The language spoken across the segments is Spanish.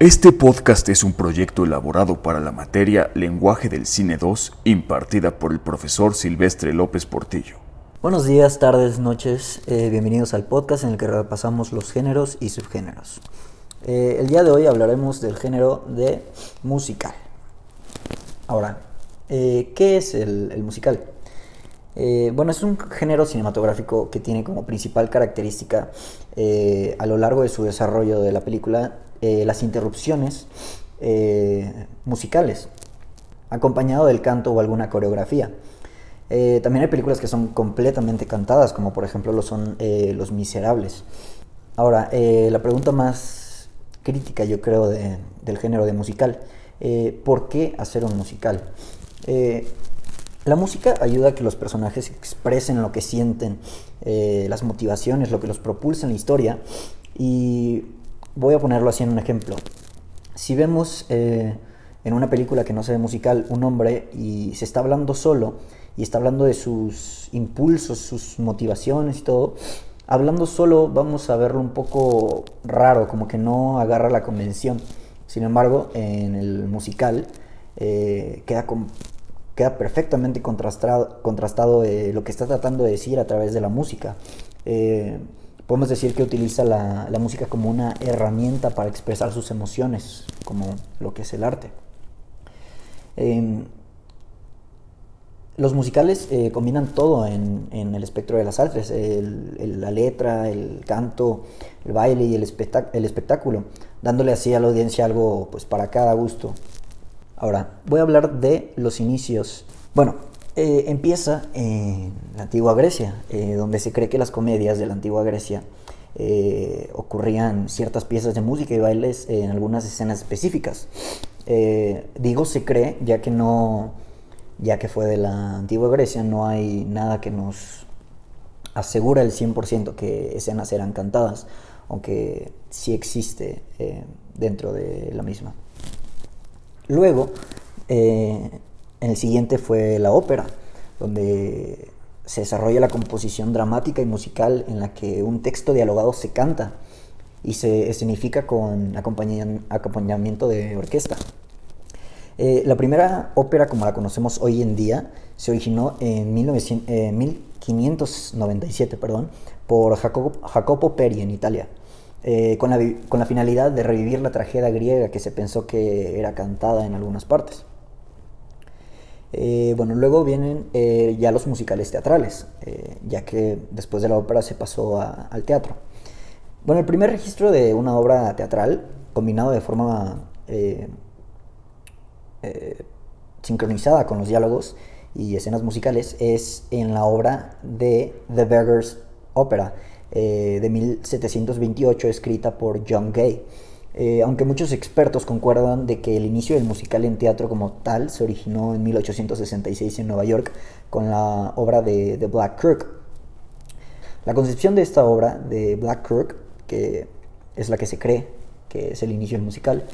Este podcast es un proyecto elaborado para la materia Lenguaje del Cine 2, impartida por el profesor Silvestre López Portillo. Buenos días, tardes, noches. eh, bienvenidos al podcast en el que repasamos los géneros y subgéneros. Eh, el día de hoy hablaremos del género de musical. Ahora, eh, ¿qué es el, musical? Bueno, es un género cinematográfico que tiene como principal característica a lo largo de su desarrollo de la película eh, las interrupciones eh, musicales, acompañado del canto o alguna coreografía. Eh, también hay películas que son completamente cantadas, como por ejemplo lo son eh, Los Miserables. Ahora, la pregunta más crítica yo creo de- del género de musical, ¿por qué hacer un musical? La música ayuda a que los personajes expresen lo que sienten, las motivaciones, lo que los propulsa en la historia. Y voy a ponerlo así en un ejemplo. Si vemos eh, en una película que no se ve musical un hombre y se está hablando solo y está hablando de sus impulsos, sus motivaciones y todo, hablando solo vamos a verlo un poco raro, como que no agarra la convención. Sin embargo, en el musical eh, queda, queda perfectamente contrastado, contrastado eh, lo que está tratando de decir a través de la música. Podemos decir que utiliza la, la música como una herramienta para expresar sus emociones, como lo que es el arte. Em, los musicales eh, combinan todo en, en el espectro de las artes, la letra, el canto, el baile y el, el espectáculo, dándole así a la audiencia algo pues, para cada gusto. Ahora, voy a hablar de los inicios. Bueno, eh, empieza en la antigua Grecia, eh, donde se cree que las comedias de la antigua Grecia eh, ocurrían ciertas piezas de música y bailes en algunas escenas específicas. Digo se cree, ya que no, ya que fue de la antigua Grecia, no hay nada que nos asegura el 100% que escenas eran cantadas, aunque sí existe dentro de la misma. Luego, en el siguiente fue la ópera, donde se desarrolla la composición dramática y musical en la que un texto dialogado se canta y se escenifica con acompañamiento de orquesta. Eh, la primera ópera como la conocemos hoy en día se originó en 1900 eh, 1597 perdón, por Jacopo, Peri en Italia, eh, con, la, con la finalidad de revivir la tragedia griega que se pensó que era cantada en algunas partes. Eh, bueno, luego vienen eh, ya los musicales teatrales, eh, ya que después de la ópera se pasó al teatro. Bueno, el primer registro de una obra teatral, combinado de forma sincronizada con los diálogos y escenas musicales, es en la obra de The Beggar's Opera de 1728, escrita por John Gay. Eh, aunque muchos expertos concuerdan de que el inicio del musical en teatro como tal se originó en 1866 en Nueva York con la obra de The Black Crook. La concepción de esta obra de Black Crook, que es la que se cree que es el inicio del musical,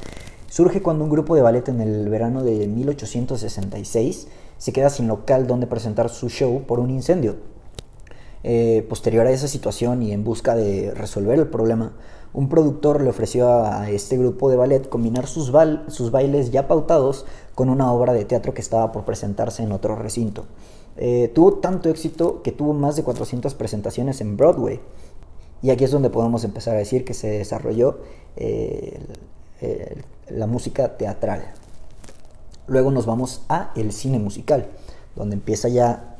surge cuando un grupo de ballet en el verano de 1866 se queda sin local donde presentar su show por un incendio. Eh, posterior a esa situación y en busca de resolver el problema, un productor le ofreció a este grupo de ballet combinar sus, sus bailes ya pautados con una obra de teatro que estaba por presentarse en otro recinto. Eh, tuvo tanto éxito que tuvo más de 400 presentaciones en Broadway. Y aquí es donde podemos empezar a decir que se desarrolló eh, la música teatral. Luego nos vamos a el cine musical, donde empieza ya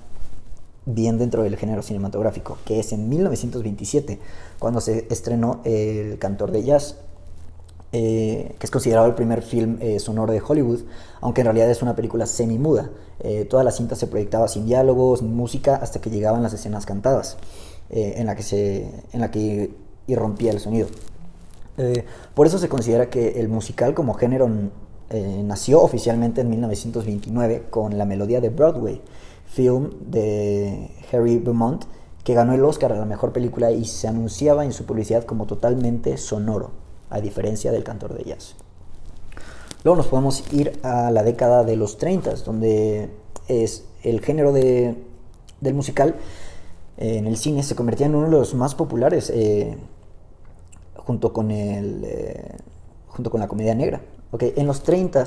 bien dentro del género cinematográfico, que es en 1927, cuando se estrenó El Cantor de Jazz, eh, que es considerado el primer film eh, sonoro de Hollywood, aunque en realidad es una película semi-muda. Eh, toda la cinta se proyectaba sin diálogos, música, hasta que llegaban las escenas cantadas, eh, en, la que se, en la que irrumpía el sonido. Por eso se considera que el musical como género nació oficialmente en 1929 con la melodía de Broadway, film de Harry Beaumont, que ganó el Oscar a la mejor película y se anunciaba en su publicidad como totalmente sonoro, a diferencia del cantor de jazz. Luego nos podemos ir a la década de los 30, donde es el género de, del musical en el cine se convertía en uno de los más populares, eh, junto con el, eh, junto con la comedia negra. Okay, en los 30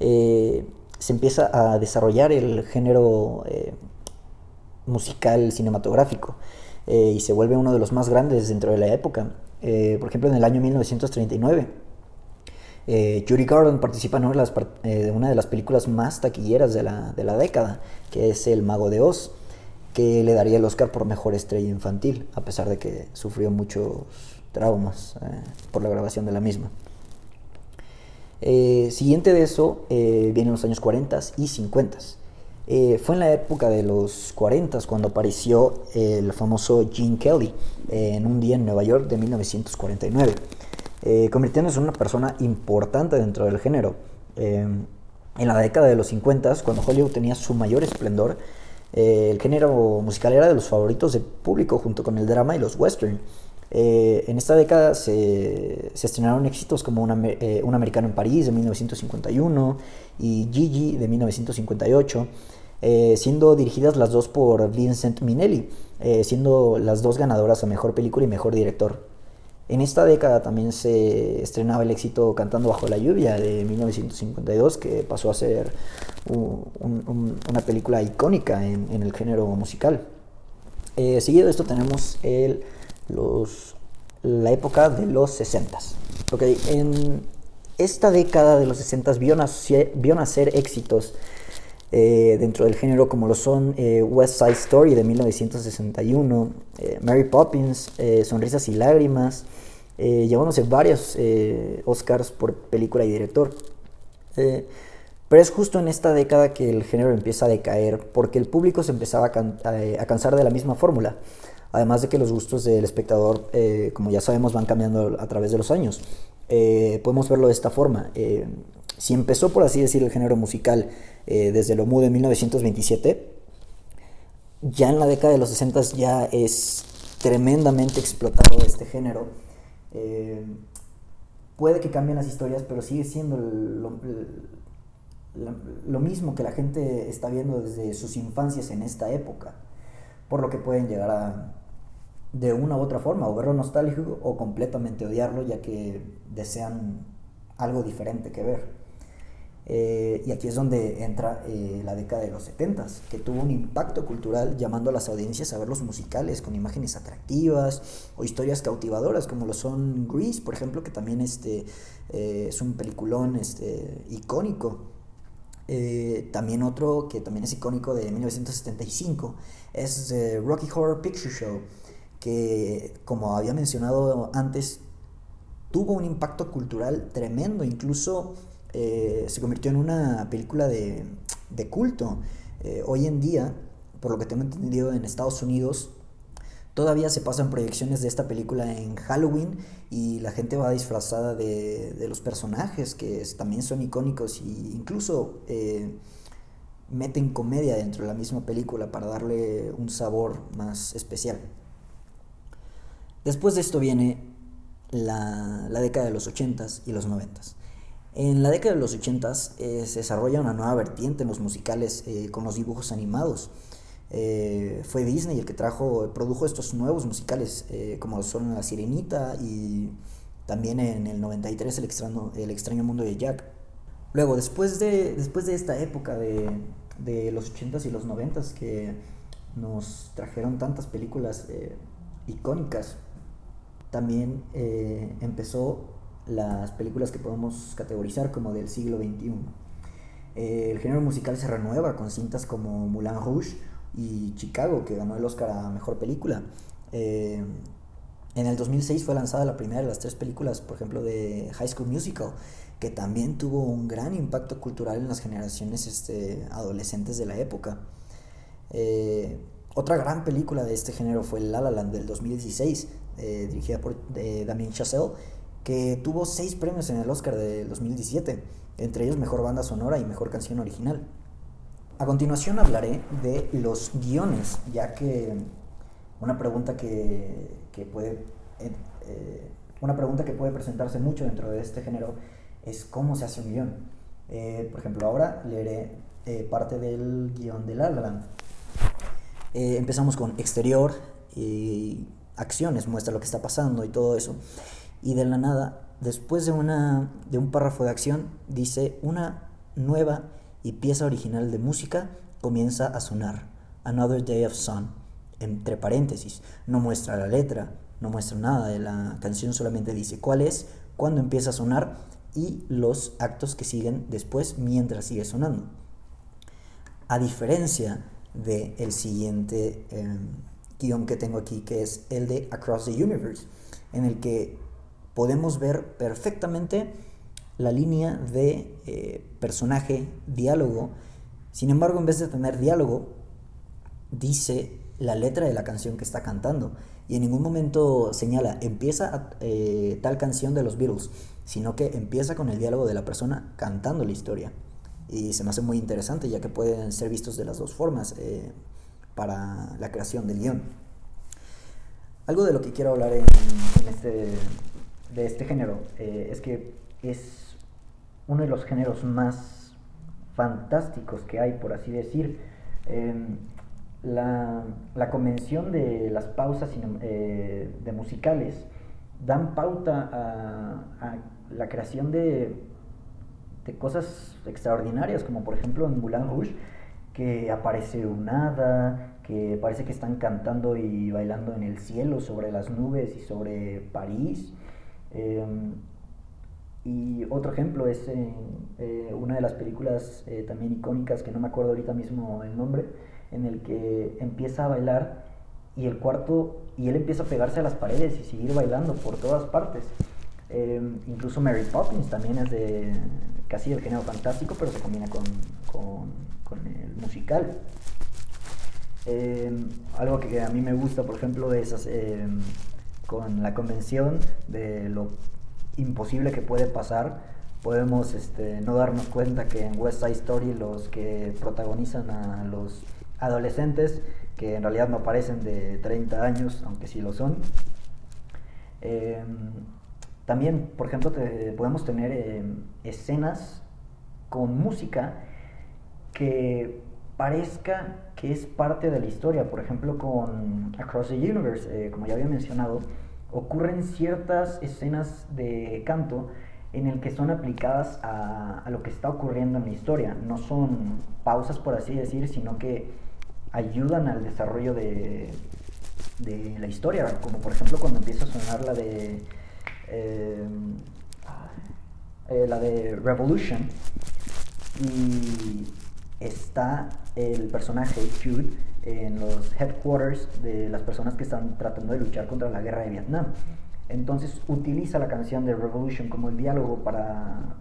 eh, se empieza a desarrollar el género eh, musical cinematográfico y se vuelve uno de los más grandes dentro de la época. por ejemplo, en el año 1939, Judy Garland participa en una de, una de las películas más taquilleras de la, de la década, que es El Mago de Oz que le daría el Oscar por mejor estrella infantil, a pesar de que sufrió muchos traumas eh, por la grabación de la misma. Eh, siguiente de eso eh, vienen los años 40 y 50. fue en la época de los 40 cuando apareció el famoso Gene Kelly en un día en Nueva York de 1949, convirtiéndose en una persona importante dentro del género. en la década de los 50, cuando Hollywood tenía su mayor esplendor, eh, el género musical era de los favoritos del público junto con el drama y los western. Eh, en esta década se, estrenaron éxitos como eh, Un Americano en París de 1951 y Gigi de 1958, siendo dirigidas las dos por Vincent Minnelli, siendo las dos ganadoras a Mejor Película y Mejor Director. En esta década también se estrenaba el éxito Cantando bajo la lluvia de 1952, que pasó a ser una película icónica en, el género musical. Eh, seguido de esto tenemos el, los, la época de los 60. Okay, en esta década de los 60 vio nacer, vio nacer éxitos eh, dentro del género como lo son eh, West Side Story de 1961, eh, Mary Poppins, Sonrisas y Lágrimas, llevándose varios Oscars por película y director. pero es justo en esta década que el género empieza a decaer porque el público se empezaba a, cansar de la misma fórmula. Además de que los gustos del espectador, como ya sabemos, van cambiando a través de los años. podemos verlo de esta forma. si empezó, por así decir, el género musical eh, desde lo mudo en 1927, ya en la década de los 60 ya es tremendamente explotado este género. Eh, puede que cambien las historias, pero sigue siendo lo, mismo que la gente está viendo desde sus infancias en esta época, por lo que pueden llegar a, de una u otra forma, o verlo nostálgico o completamente odiarlo, ya que desean algo diferente que ver. Eh, y aquí es donde entra eh, la década de los 70, que tuvo un impacto cultural llamando a las audiencias a ver los musicales con imágenes atractivas o historias cautivadoras, como lo son Grease, por ejemplo, que también este, eh, es un peliculón este, icónico. también otro que también es icónico de 1975 es Rocky Horror Picture Show, que como había mencionado antes, tuvo un impacto cultural tremendo, incluso eh, se convirtió en una película de, culto. Eh, hoy en día, por lo que tengo entendido en Estados Unidos, todavía se pasan proyecciones de esta película en Halloween y la gente va disfrazada de, los personajes que también son icónicos e incluso eh, meten comedia dentro de la misma película para darle un sabor más especial. Después de esto viene la, la década de los 80s y los 90s. En la década de los 80 eh, se desarrolla una nueva vertiente en los musicales eh, con los dibujos animados. Eh, fue Disney el que trajo, produjo estos nuevos musicales como son La Sirenita y también en el 93 El extraño, el extraño mundo de Jack. Luego, después de, después de esta época de, de los 80s y los 90s que nos trajeron tantas películas icónicas, también empezó las películas que podemos categorizar como del siglo XXI. Eh, el género musical se renueva con cintas como Moulin Rouge y Chicago, que ganó el Oscar a Mejor Película. Eh, en el 2006 fue lanzada la primera de las tres películas, por ejemplo, de High School Musical, que también tuvo un gran impacto cultural en las generaciones este, adolescentes de la época. Eh, otra gran película de este género fue La La Land del 2016, dirigida por Damien Chazelle, que tuvo seis premios en el Oscar de 2017, entre ellos Mejor Banda Sonora y Mejor Canción Original. A continuación hablaré de los guiones, ya que una pregunta que, puede, eh, eh, una pregunta que puede presentarse mucho dentro de este género es cómo se hace un guion. Eh, por ejemplo, ahora leeré parte del guion de La La Land. Empezamos con exterior y acciones, muestra lo que está pasando y todo eso y de la nada después de, una, de un párrafo de acción, dice una nueva y pieza original de música comienza a sonar. Another Day of Sun. Entre paréntesis. No muestra la letra, no muestra nada de la canción, solamente dice cuál es, cuándo empieza a sonar y los actos que siguen después mientras sigue sonando. A diferencia del el siguiente em, guion que tengo aquí, que es el de Across the Universe, en el que podemos ver perfectamente la línea de eh, personaje, diálogo. Sin embargo, en vez de tener diálogo, dice la letra de la canción que está cantando. Y en ningún momento señala, empieza eh, tal canción de los Beatles, sino que empieza con el diálogo de la persona cantando la historia. Y se me hace muy interesante, ya que pueden ser vistos de las dos formas eh, para la creación del guion. Algo de lo que quiero hablar en, este, de este género es que es uno de los géneros más fantásticos que hay, por así decir. Em, la, convención de las pausas eh, de musicales dan pauta a, la creación de, de, cosas extraordinarias, como por ejemplo en Moulin Rouge, que aparece un hada, que parece que están cantando y bailando en el cielo sobre las nubes y sobre París. Em, y otro ejemplo es eh, una de las películas eh, también icónicas, que no me acuerdo ahorita mismo el nombre, en el que empieza a bailar y el cuarto, y él empieza a pegarse a las paredes y seguir bailando por todas partes. Em, incluso Mary Poppins también es de casi del género fantástico, pero se combina con, con, el musical. Em, algo que a mí me gusta, por ejemplo, es em, con la convención de lo imposible que puede pasar, podemos este, no darnos cuenta que en West Side Story los que protagonizan a los adolescentes, que en realidad no parecen de 30 años, aunque sí lo son, también, por ejemplo, podemos tener em, escenas con música que parezca que es parte de la historia. Por ejemplo, con Across the Universe, eh, como ya había mencionado, ocurren ciertas escenas de canto en el que son aplicadas a, lo que está ocurriendo en la historia. No son pausas, por así decir, sino que ayudan al desarrollo de, de la historia. Como por ejemplo cuando empieza a sonar la de... Eh, eh, la de Revolution y está el personaje Jude en los headquarters de las personas que están tratando de luchar contra la guerra de Vietnam. Entonces utiliza la canción de Revolution como el diálogo para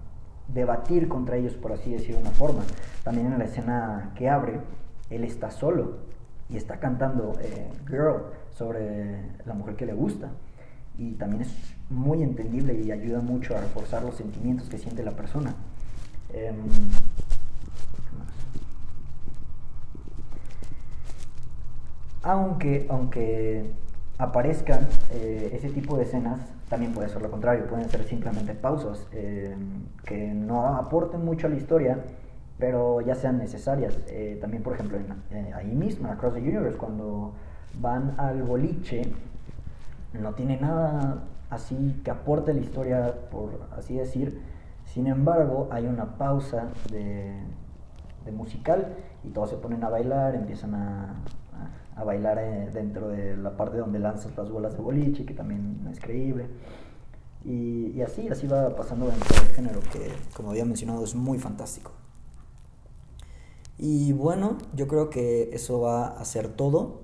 debatir contra ellos, por así decirlo de una forma. También en la escena que abre, él está solo y está cantando eh, Girl sobre la mujer que le gusta. Y también es muy entendible y ayuda mucho a reforzar los sentimientos que siente la persona. Em, Aunque, aunque aparezcan eh, ese tipo de escenas, también puede ser lo contrario, pueden ser simplemente pausas eh, que no aporten mucho a la historia, pero ya sean necesarias. Eh, también, por ejemplo, ahí mismo, Across the Universe, cuando van al boliche, no tiene nada así que aporte la historia, por así decir. Sin embargo, hay una pausa de, musical y todos se ponen a bailar, empiezan a, a bailar eh, dentro de la parte donde lanzas las bolas de boliche, que también es creíble. Y, así, así va pasando dentro del género, que como había mencionado es muy fantástico. Y bueno, yo creo que eso va a ser todo.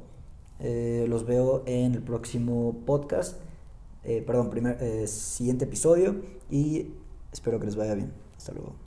Eh, los veo en el próximo podcast, eh, perdón, primer, siguiente episodio y espero que les vaya bien. Hasta luego.